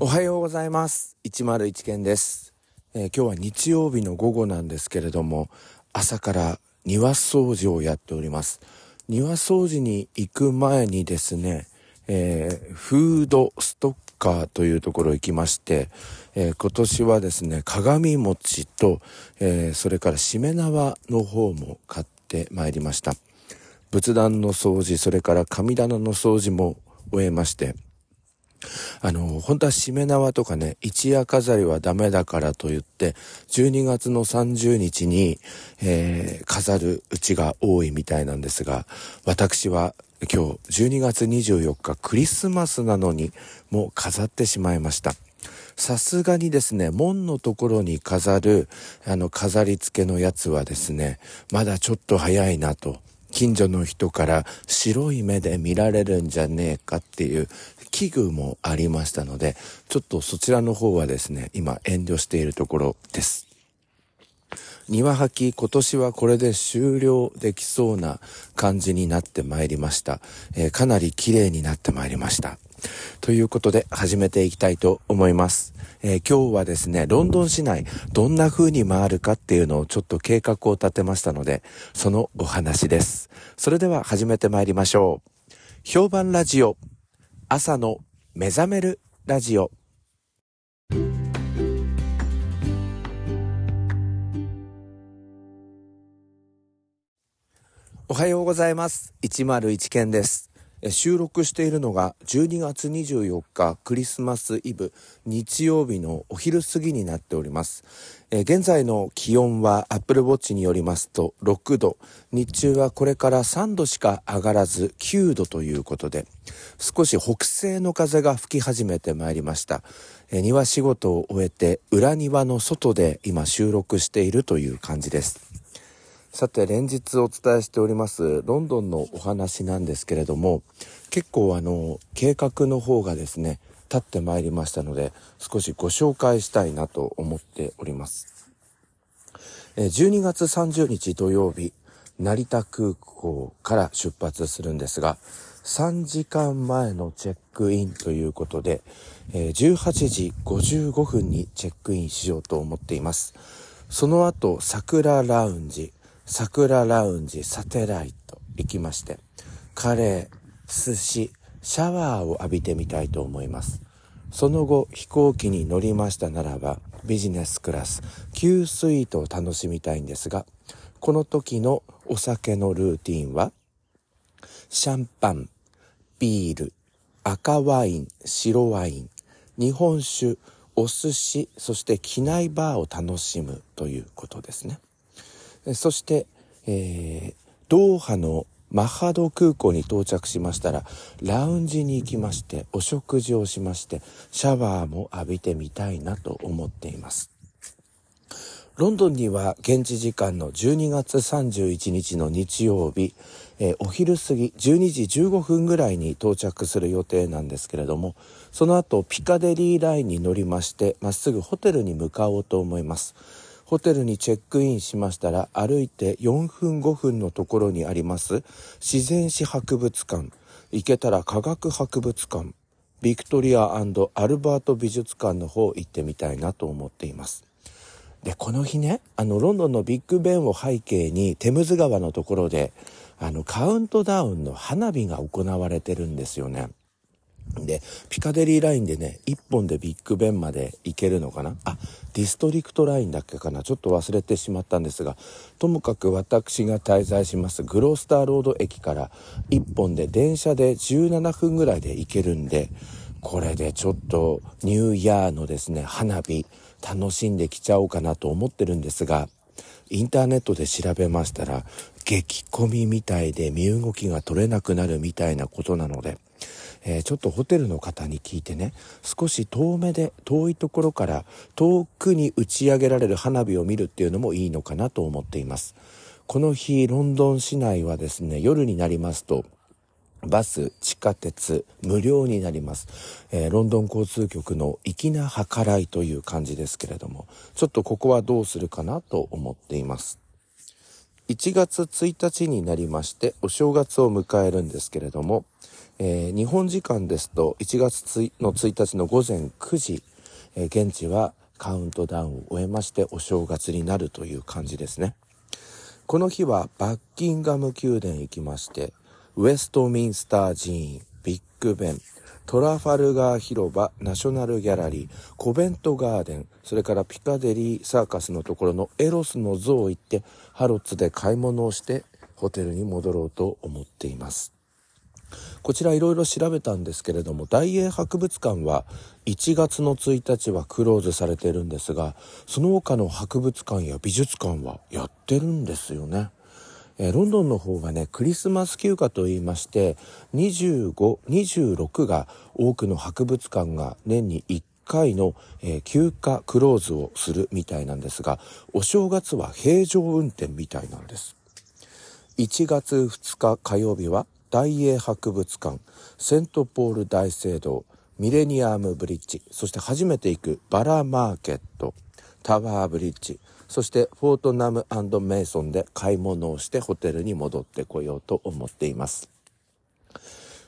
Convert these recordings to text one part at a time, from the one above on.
おはようございます。101件です、えー、今日は日曜日の午後なんですけれども、朝から庭掃除をやっております。庭掃除に行く前にですね、えー、フードストッカーというところ行きまして、えー、今年はですね、鏡餅と、え、それからしめ縄の方も買ってまいりました。仏壇の掃除、それから神棚の掃除も終えまして、あの、本当はしめ縄とかね、一夜飾りはダメだからと言って、12月の30日に、えー、飾るうちが多いみたいなんですが、私は今日12月24日クリスマスなのにもう飾ってしまいました。さすがにですね、門のところに飾る、あの、飾り付けのやつはですね、まだちょっと早いなと。近所の人から白い目で見られるんじゃねえかっていう危惧もありましたので、ちょっとそちらの方はですね、今遠慮しているところです。庭履き今年はこれで終了できそうな感じになってまいりました。えー、かなり綺麗になってまいりました。ということで始めていきたいと思います。えー、今日はですね、ロンドン市内どんな風に回るかっていうのをちょっと計画を立てましたので、そのお話です。それでは始めてまいりましょう。評判ラジオ朝の目覚めるラジオ。おはようございます。101件です。収録しているのが12月24日クリスマスイブ日曜日のお昼過ぎになっております。え現在の気温は Apple Watch によりますと6度、日中はこれから3度しか上がらず9度ということで、少し北西の風が吹き始めてまいりました。え庭仕事を終えて裏庭の外で今収録しているという感じです。さて連日お伝えしておりますロンドンのお話なんですけれども結構あの計画の方がですね立ってまいりましたので少しご紹介したいなと思っております。12月30日土曜日成田空港から出発するんですが3時間前のチェックインということで18時55分にチェックインしようと思っています。その後桜ラウンジ桜ラウンジサテライト行きまして、カレー、寿司、シャワーを浴びてみたいと思います。その後、飛行機に乗りましたならば、ビジネスクラス、Q スイートを楽しみたいんですが、この時のお酒のルーティンは、シャンパン、ビール、赤ワイン、白ワイン、日本酒、お寿司、そして機内バーを楽しむということですね。そして、えー、ドーハのマハド空港に到着しましたら、ラウンジに行きまして、お食事をしまして、シャワーも浴びてみたいなと思っています。ロンドンには現地時間の12月31日の日曜日、えー、お昼過ぎ12時15分ぐらいに到着する予定なんですけれども、その後ピカデリーラインに乗りまして、まっすぐホテルに向かおうと思います。ホテルにチェックインしましたら歩いて4分5分のところにあります。自然史博物館。行けたら科学博物館。ビクトリアアルバート美術館の方行ってみたいなと思っています。でこの日ねあのロンドンのビッグベンを背景にテムズ川のところであのカウントダウンの花火が行われてるんですよね。で、ピカデリーラインでね、1本でビッグベンまで行けるのかな？あ、ディストリクトラインだっけかな？ちょっと忘れてしまったんですが、ともかく私が滞在しますグロースターロード駅から1本で電車で17分ぐらいで行けるんで、これでちょっとニューイヤーのですね、花火楽しんできちゃおうかなと思ってるんですが、インターネットで調べましたら、激混みみたいで身動きが取れなくなるみたいなことなので、えー、ちょっとホテルの方に聞いてね、少し遠目で遠いところから遠くに打ち上げられる花火を見るっていうのもいいのかなと思っています。この日、ロンドン市内はですね、夜になりますと、バス、地下鉄、無料になります。えー、ロンドン交通局の粋な計らいという感じですけれども、ちょっとここはどうするかなと思っています。1月1日になりまして、お正月を迎えるんですけれども、えー、日本時間ですと1月の1日の午前9時、えー、現地はカウントダウンを終えましてお正月になるという感じですね。この日はバッキンガム宮殿行きまして、ウェストミンスター寺院、ビッグベン、トラファルガー広場、ナショナルギャラリー、コベントガーデン、それからピカデリーサーカスのところのエロスの像を行って、ハロッツで買い物をしてホテルに戻ろうと思っています。こちらいろいろ調べたんですけれども、大英博物館は1月の1日はクローズされてるんですが、その他の博物館や美術館はやってるんですよね。えロンドンの方がね、クリスマス休暇と言いまして、25、26が多くの博物館が年に1回の、えー、休暇クローズをするみたいなんですが、お正月は平常運転みたいなんです。1月2日火曜日は大英博物館、セントポール大聖堂、ミレニアムブリッジ、そして初めて行くバラマーケット、タワーブリッジ、そしてフォートナムメイソンで買い物をしてホテルに戻ってこようと思っています。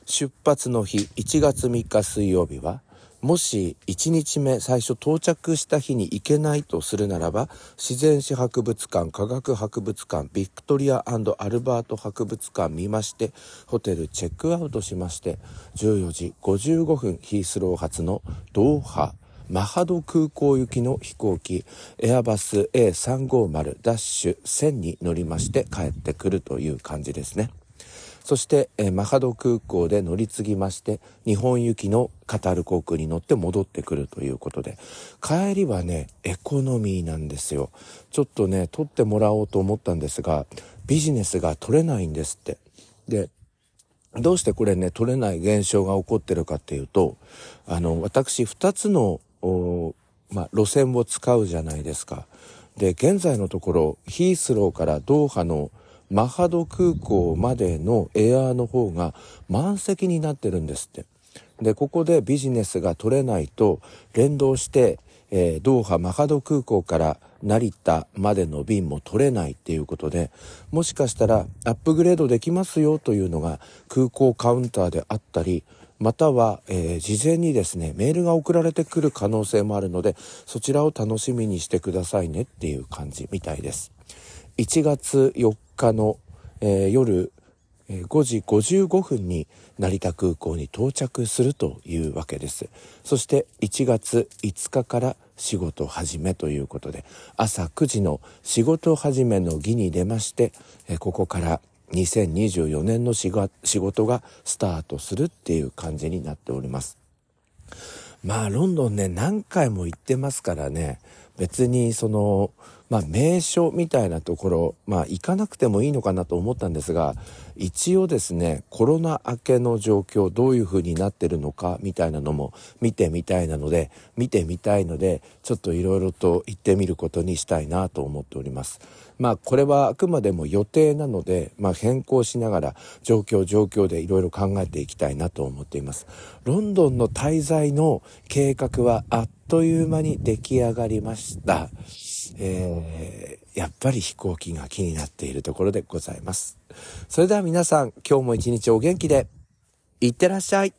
出発の日1月3日水曜日はもし1日目最初到着した日に行けないとするならば自然史博物館科学博物館ビクトリアアルバート博物館見ましてホテルチェックアウトしまして14時55分ヒースロー発のドーハマハド空港行きの飛行機エアバス A350-1000 に乗りまして帰ってくるという感じですね。そして、えー、マハド空港で乗り継ぎまして、日本行きのカタール航空に乗って戻ってくるということで、帰りはね、エコノミーなんですよ。ちょっとね、取ってもらおうと思ったんですが、ビジネスが取れないんですって。で、どうしてこれね、取れない現象が起こってるかっていうと、あの、私、二つの、まあ、路線を使うじゃないですか。で、現在のところ、ヒースローからドーハのマハド空港までのエアーの方が満席になってるんですって。で、ここでビジネスが取れないと連動して、えー、ドーハマハド空港から成田までの便も取れないっていうことで、もしかしたらアップグレードできますよというのが空港カウンターであったり、または、えー、事前にですね、メールが送られてくる可能性もあるので、そちらを楽しみにしてくださいねっていう感じみたいです。1月4日の、えー、夜、5時55分に成田空港に到着するというわけです。そして1月5日から仕事始めということで、朝9時の仕事始めの儀に出まして、ここから2024年の仕事がスタートするっていう感じになっております。まあ、ロンドンね、何回も行ってますからね、別にその、まあ、名所みたいなところ、まあ、行かなくてもいいのかなと思ったんですが、一応ですね、コロナ明けの状況、どういう風になってるのか、みたいなのも見てみたいなので、見てみたいので、ちょっといろいろと行ってみることにしたいなと思っております。まあ、これはあくまでも予定なので、まあ、変更しながら、状況状況でいろいろ考えていきたいなと思っています。ロンドンの滞在の計画はあっという間に出来上がりました。えー、やっぱり飛行機が気になっているところでございます。それでは皆さん、今日も一日お元気で、いってらっしゃい。